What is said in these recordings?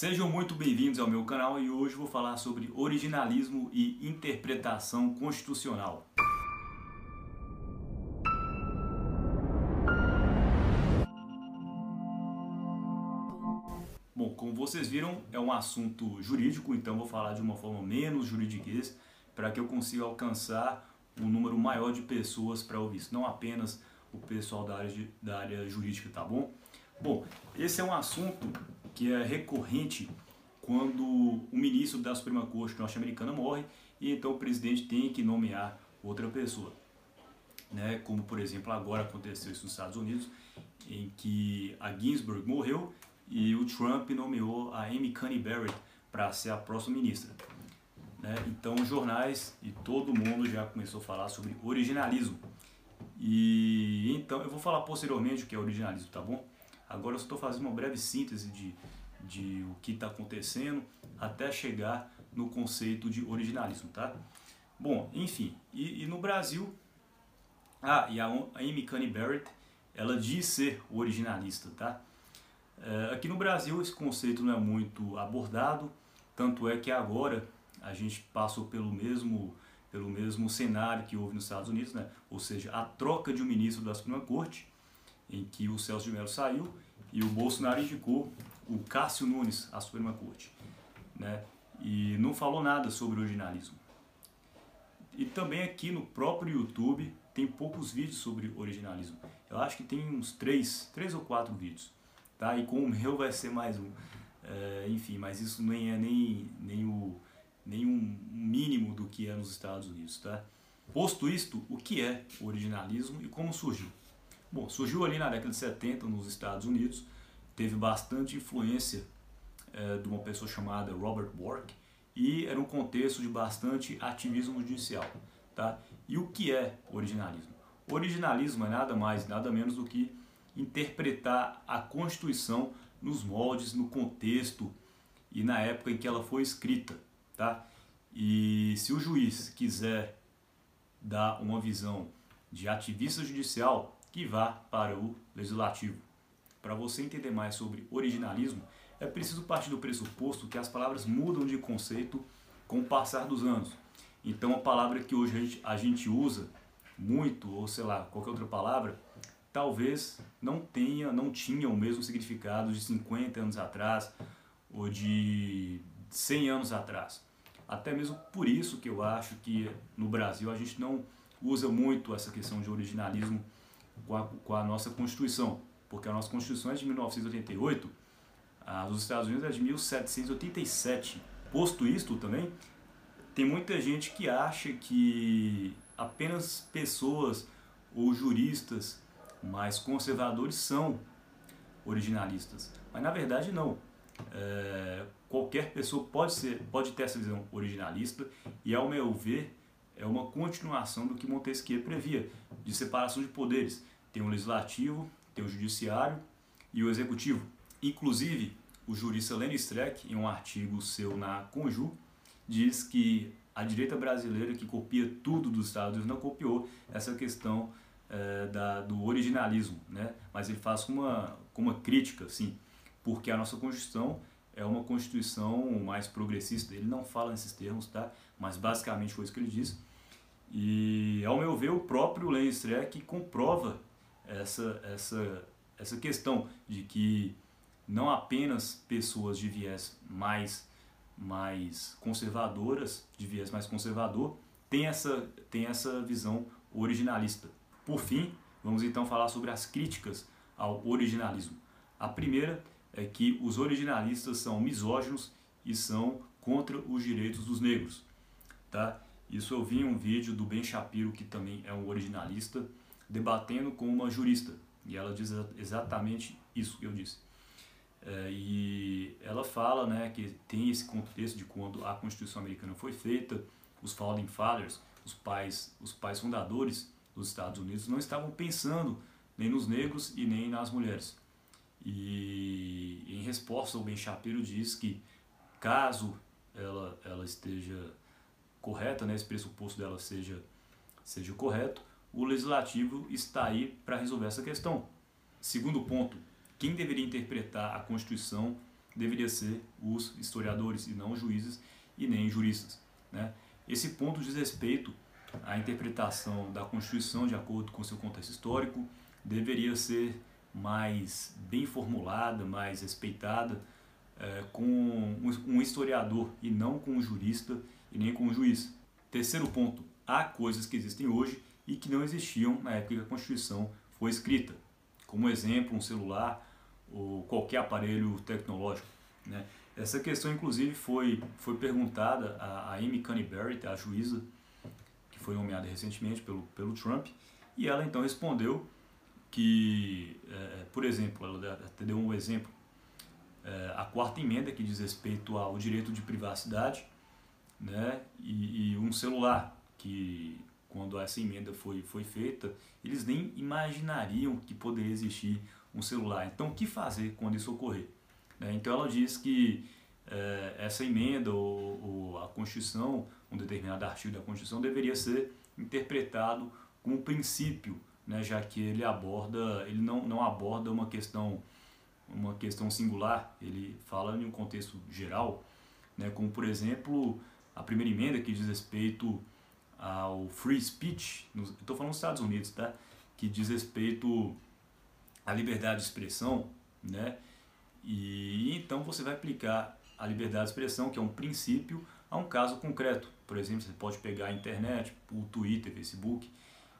Sejam muito bem-vindos ao meu canal e hoje vou falar sobre originalismo e interpretação constitucional. Bom, como vocês viram, é um assunto jurídico, então vou falar de uma forma menos juridiquês para que eu consiga alcançar um número maior de pessoas para ouvir isso, não apenas o pessoal da área, de, da área jurídica, tá bom? Bom, esse é um assunto que é recorrente quando o ministro da Suprema Corte norte-americana morre e então o presidente tem que nomear outra pessoa. Né? Como, por exemplo, agora aconteceu isso nos Estados Unidos, em que a Ginsburg morreu e o Trump nomeou a Amy Coney Barrett para ser a próxima ministra. Né? Então, jornais e todo mundo já começou a falar sobre originalismo. E então eu vou falar posteriormente o que é originalismo, tá bom? Agora eu estou fazendo uma breve síntese de, de o que está acontecendo até chegar no conceito de originalismo, tá? Bom, enfim, e, e no Brasil, ah, e a Amy Coney Barrett, ela diz ser originalista, tá? É, aqui no Brasil esse conceito não é muito abordado, tanto é que agora a gente passou pelo mesmo pelo mesmo cenário que houve nos Estados Unidos, né? ou seja, a troca de um ministro da Suprema Corte, em que o Celso de Mello saiu e o Bolsonaro indicou o Cássio Nunes à Suprema Corte. Né? E não falou nada sobre originalismo. E também aqui no próprio YouTube tem poucos vídeos sobre originalismo. Eu acho que tem uns três, três ou quatro vídeos. Tá? E com o meu vai ser mais um. É, enfim, mas isso nem é nem, nem, o, nem um mínimo do que é nos Estados Unidos. Tá? Posto isto, o que é originalismo e como surgiu? Bom, surgiu ali na década de 70 nos Estados Unidos, teve bastante influência é, de uma pessoa chamada Robert Bork e era um contexto de bastante ativismo judicial. Tá? E o que é originalismo? Originalismo é nada mais, nada menos do que interpretar a Constituição nos moldes, no contexto e na época em que ela foi escrita. Tá? E se o juiz quiser dar uma visão de ativista judicial, que vá para o legislativo. Para você entender mais sobre originalismo, é preciso partir do pressuposto que as palavras mudam de conceito com o passar dos anos. Então a palavra que hoje a gente, a gente usa muito, ou sei lá, qualquer outra palavra, talvez não tenha, não tinha o mesmo significado de 50 anos atrás ou de 100 anos atrás. Até mesmo por isso que eu acho que no Brasil a gente não usa muito essa questão de originalismo com a, com a nossa Constituição, porque a nossa Constituição é de 1988, a dos Estados Unidos é de 1787. Posto isto também, tem muita gente que acha que apenas pessoas ou juristas mais conservadores são originalistas, mas na verdade não. É, qualquer pessoa pode ser, pode ter essa visão originalista e ao meu ver é uma continuação do que Montesquieu previa, de separação de poderes. Tem o legislativo, tem o judiciário e o executivo. Inclusive, o jurista Lenny Streck, em um artigo seu na Conju, diz que a direita brasileira que copia tudo dos Estados Unidos não copiou essa questão é, da, do originalismo, né? mas ele faz com uma, uma crítica, sim, porque a nossa Constituição é uma Constituição mais progressista. Ele não fala nesses termos, tá? mas basicamente foi isso que ele diz. E, ao meu ver, o próprio Lenny Streck comprova essa, essa, essa questão de que não apenas pessoas de viés mais, mais conservadoras, de viés mais conservador, têm essa, têm essa visão originalista. Por fim, vamos então falar sobre as críticas ao originalismo. A primeira é que os originalistas são misóginos e são contra os direitos dos negros. Tá? Isso eu vi em um vídeo do Ben Shapiro, que também é um originalista, debatendo com uma jurista. E ela diz exatamente isso que eu disse. É, e ela fala né, que tem esse contexto de quando a Constituição Americana foi feita, os Founding Fathers, os pais, os pais fundadores dos Estados Unidos, não estavam pensando nem nos negros e nem nas mulheres. E em resposta, o Ben Shapiro diz que caso ela, ela esteja correta, né, esse pressuposto dela seja, seja correto, o legislativo está aí para resolver essa questão. Segundo ponto, quem deveria interpretar a Constituição deveria ser os historiadores e não os juízes e nem juristas. Né? Esse ponto diz respeito à interpretação da Constituição de acordo com seu contexto histórico, deveria ser mais bem formulada, mais respeitada é, com um historiador e não com um jurista e nem com um juiz. Terceiro ponto, há coisas que existem hoje e que não existiam na época que a Constituição foi escrita. Como exemplo, um celular ou qualquer aparelho tecnológico. Né? Essa questão, inclusive, foi, foi perguntada a, a Amy Coney Barrett, a juíza que foi nomeada recentemente pelo, pelo Trump, e ela então respondeu que, é, por exemplo, ela até deu um exemplo, é, a quarta emenda que diz respeito ao direito de privacidade, né, e, e um celular que quando essa emenda foi, foi feita, eles nem imaginariam que poderia existir um celular. Então, o que fazer quando isso ocorrer? Né? Então, ela diz que é, essa emenda ou, ou, a Constituição, um determinado artigo da Constituição, deveria ser interpretado como princípio, né? já que ele aborda, ele não, não aborda uma questão uma questão singular, ele fala em um contexto geral, né? como por exemplo a primeira emenda que diz respeito ao free speech, estou falando dos Estados Unidos, tá? que diz respeito à liberdade de expressão, né? E então você vai aplicar a liberdade de expressão, que é um princípio, a um caso concreto. Por exemplo, você pode pegar a internet, o Twitter, Facebook.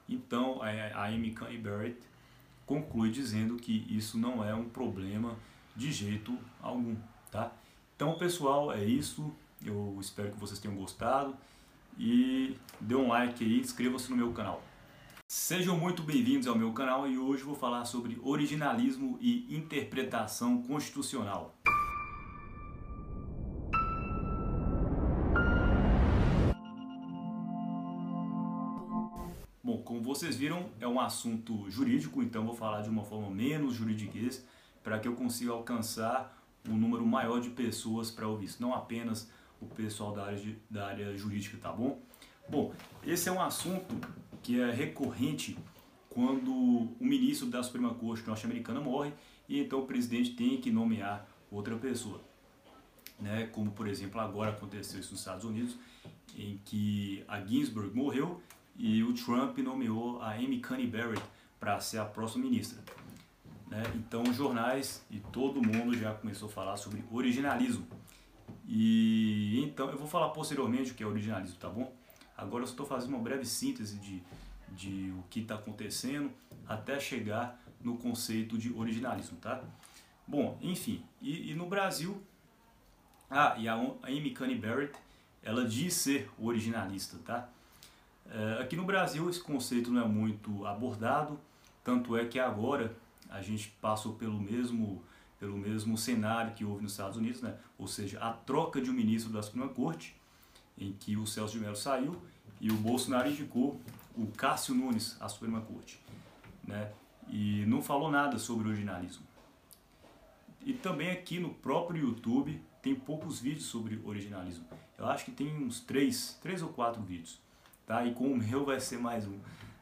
Então, a Amy Coney Barrett conclui dizendo que isso não é um problema de jeito algum, tá? Então, pessoal, é isso. Eu espero que vocês tenham gostado e dê um like aí, inscreva-se no meu canal. Sejam muito bem-vindos ao meu canal e hoje vou falar sobre originalismo e interpretação constitucional. Vocês viram, é um assunto jurídico, então vou falar de uma forma menos juridiquês para que eu consiga alcançar um número maior de pessoas para ouvir isso, não apenas o pessoal da área, de, da área jurídica, tá bom? Bom, esse é um assunto que é recorrente quando o ministro da Suprema Corte norte-americana morre e então o presidente tem que nomear outra pessoa. Né? Como, por exemplo, agora aconteceu isso nos Estados Unidos, em que a Ginsburg morreu e o Trump nomeou a Amy Coney Barrett para ser a próxima ministra. Né? Então, os jornais e todo mundo já começou a falar sobre originalismo. E então eu vou falar posteriormente o que é originalismo, tá bom? Agora eu estou fazendo uma breve síntese de, de o que está acontecendo até chegar no conceito de originalismo, tá? Bom, enfim, e, e no Brasil, ah, e a Amy Coney Barrett, ela diz ser originalista, tá? É, aqui no Brasil esse conceito não é muito abordado, tanto é que agora a gente passou pelo mesmo pelo mesmo cenário que houve nos Estados Unidos, né? ou seja, a troca de um ministro da Suprema Corte, em que o Celso de Mello saiu e o Bolsonaro indicou o Cássio Nunes à Suprema Corte. Né? E não falou nada sobre originalismo. E também aqui no próprio YouTube tem poucos vídeos sobre originalismo. Eu acho que tem uns três, três ou quatro vídeos. Tá? E com o meu vai ser mais um.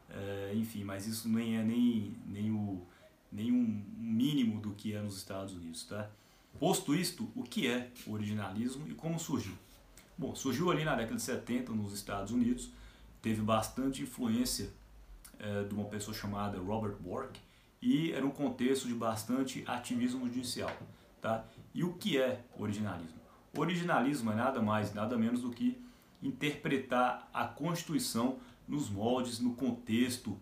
É, enfim, mas isso nem é nem, nem o nenhum mínimo do que é nos Estados Unidos. Tá? Posto isto, o que é o originalismo e como surgiu? Bom, surgiu ali na década de 70 nos Estados Unidos, teve bastante influência é, de uma pessoa chamada Robert Bork e era um contexto de bastante ativismo judicial. Tá? E o que é originalismo? Originalismo é nada mais, nada menos do que interpretar a Constituição nos moldes, no contexto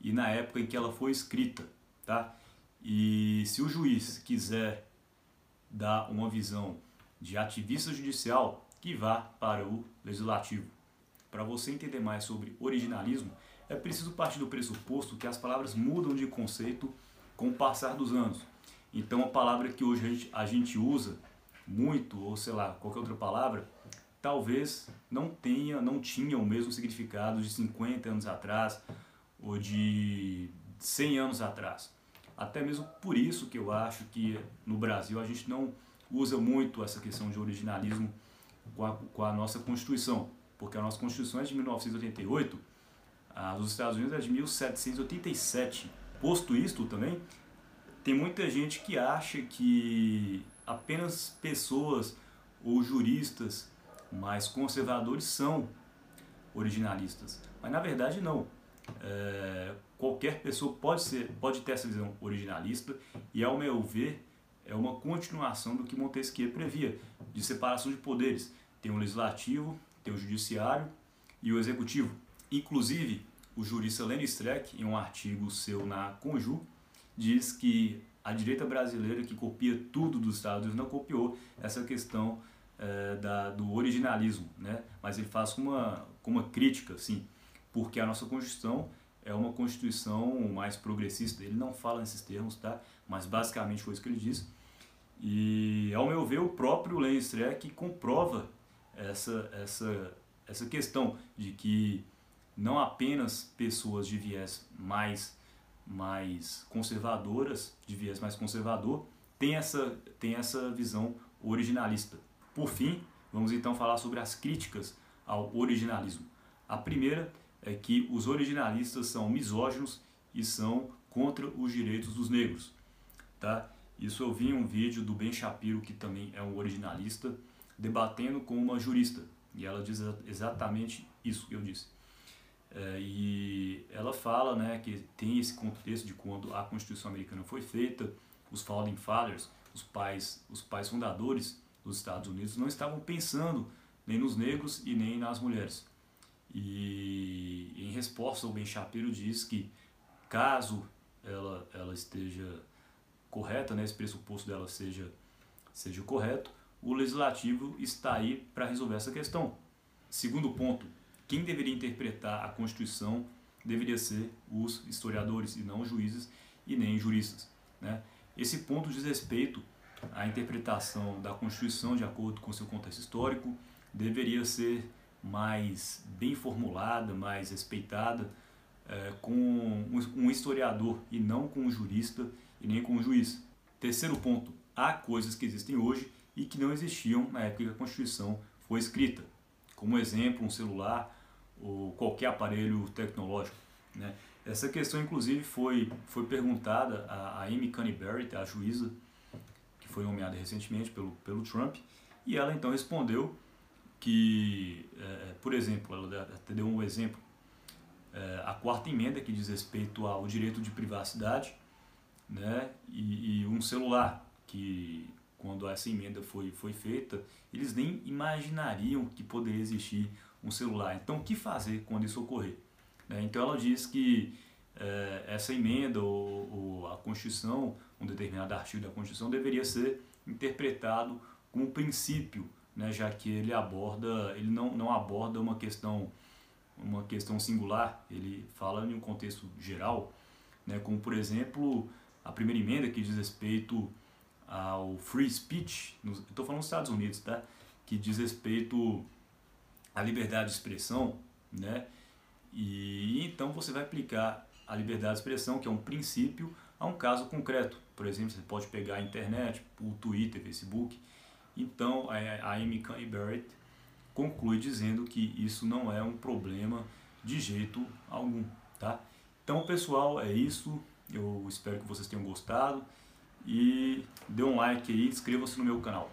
e na época em que ela foi escrita tá? E se o juiz quiser dar uma visão de ativista judicial, que vá para o legislativo. Para você entender mais sobre originalismo, é preciso partir do pressuposto que as palavras mudam de conceito com o passar dos anos. Então, a palavra que hoje a gente, a gente usa muito, ou sei lá, qualquer outra palavra, talvez não tenha, não tinha o mesmo significado de 50 anos atrás ou de 100 anos atrás. Até mesmo por isso que eu acho que no Brasil a gente não usa muito essa questão de originalismo com a, com a nossa Constituição, porque a nossa Constituição é de 1988, a dos Estados Unidos é de 1787. Posto isto também, tem muita gente que acha que apenas pessoas ou juristas mais conservadores são originalistas. Mas na verdade não. É, qualquer pessoa pode, ser, pode ter essa visão originalista e, ao meu ver, é uma continuação do que Montesquieu previa, de separação de poderes. Tem o legislativo, tem o judiciário e o executivo. Inclusive, o jurista Lenny Streck, em um artigo seu na Conju, diz que a direita brasileira que copia tudo dos Estados Unidos não copiou essa questão é, da, do originalismo, né? mas ele faz com uma, uma crítica, sim, porque a nossa Constituição é uma Constituição mais progressista. Ele não fala nesses termos, tá? mas basicamente foi isso que ele diz. E, ao meu ver, o próprio Lenny Streck comprova essa, essa, essa questão de que não apenas pessoas de viés mais, mais conservadoras, de viés mais conservador, têm essa, têm essa visão originalista. Por fim, vamos então falar sobre as críticas ao originalismo. A primeira é que os originalistas são misóginos e são contra os direitos dos negros. Tá? Isso eu vi em um vídeo do Ben Shapiro, que também é um originalista, debatendo com uma jurista. E ela diz exatamente isso que eu disse. É, e ela fala né, que tem esse contexto de quando a Constituição Americana foi feita, os Founding Fathers, os pais, os pais fundadores dos Estados Unidos, não estavam pensando nem nos negros e nem nas mulheres. E em resposta, o Ben Shapiro diz que caso ela, ela esteja correta, né, esse pressuposto dela seja, seja correto, o legislativo está aí para resolver essa questão. Segundo ponto, quem deveria interpretar a Constituição deveria ser os historiadores e não os juízes e nem juristas. Né? Esse ponto diz respeito à interpretação da Constituição de acordo com seu contexto histórico, deveria ser mais bem formulada, mais respeitada é, com um historiador e não com um jurista e nem com um juiz. Terceiro ponto, há coisas que existem hoje e que não existiam na época que a Constituição foi escrita. Como exemplo, um celular, ou qualquer aparelho tecnológico. Né? Essa questão, inclusive, foi, foi perguntada a, a Amy Barrett, a juíza, foi nomeada recentemente pelo, pelo Trump, e ela então respondeu que, é, por exemplo, ela deu um exemplo, é, a quarta emenda que diz respeito ao direito de privacidade né, e, e um celular que quando essa emenda foi, foi feita, eles nem imaginariam que poderia existir um celular. Então, o que fazer quando isso ocorrer? Né? Então, ela diz que é, essa emenda ou, ou, a Constituição, um determinado artigo da Constituição, deveria ser interpretado como princípio, né? já que ele aborda, ele não, não aborda uma questão uma questão singular, ele fala em um contexto geral, né? como por exemplo a primeira emenda que diz respeito ao free speech, estou falando dos Estados Unidos, tá? que diz respeito a liberdade de expressão, né? E então você vai aplicar a liberdade de expressão, que é um princípio, a um caso concreto. Por exemplo, você pode pegar a internet, o Twitter, Facebook. Então, a Amy Coney Barrett conclui dizendo que isso não é um problema de jeito algum, tá? Então, pessoal, é isso. Eu espero que vocês tenham gostado e dê um like aí, inscreva-se no meu canal.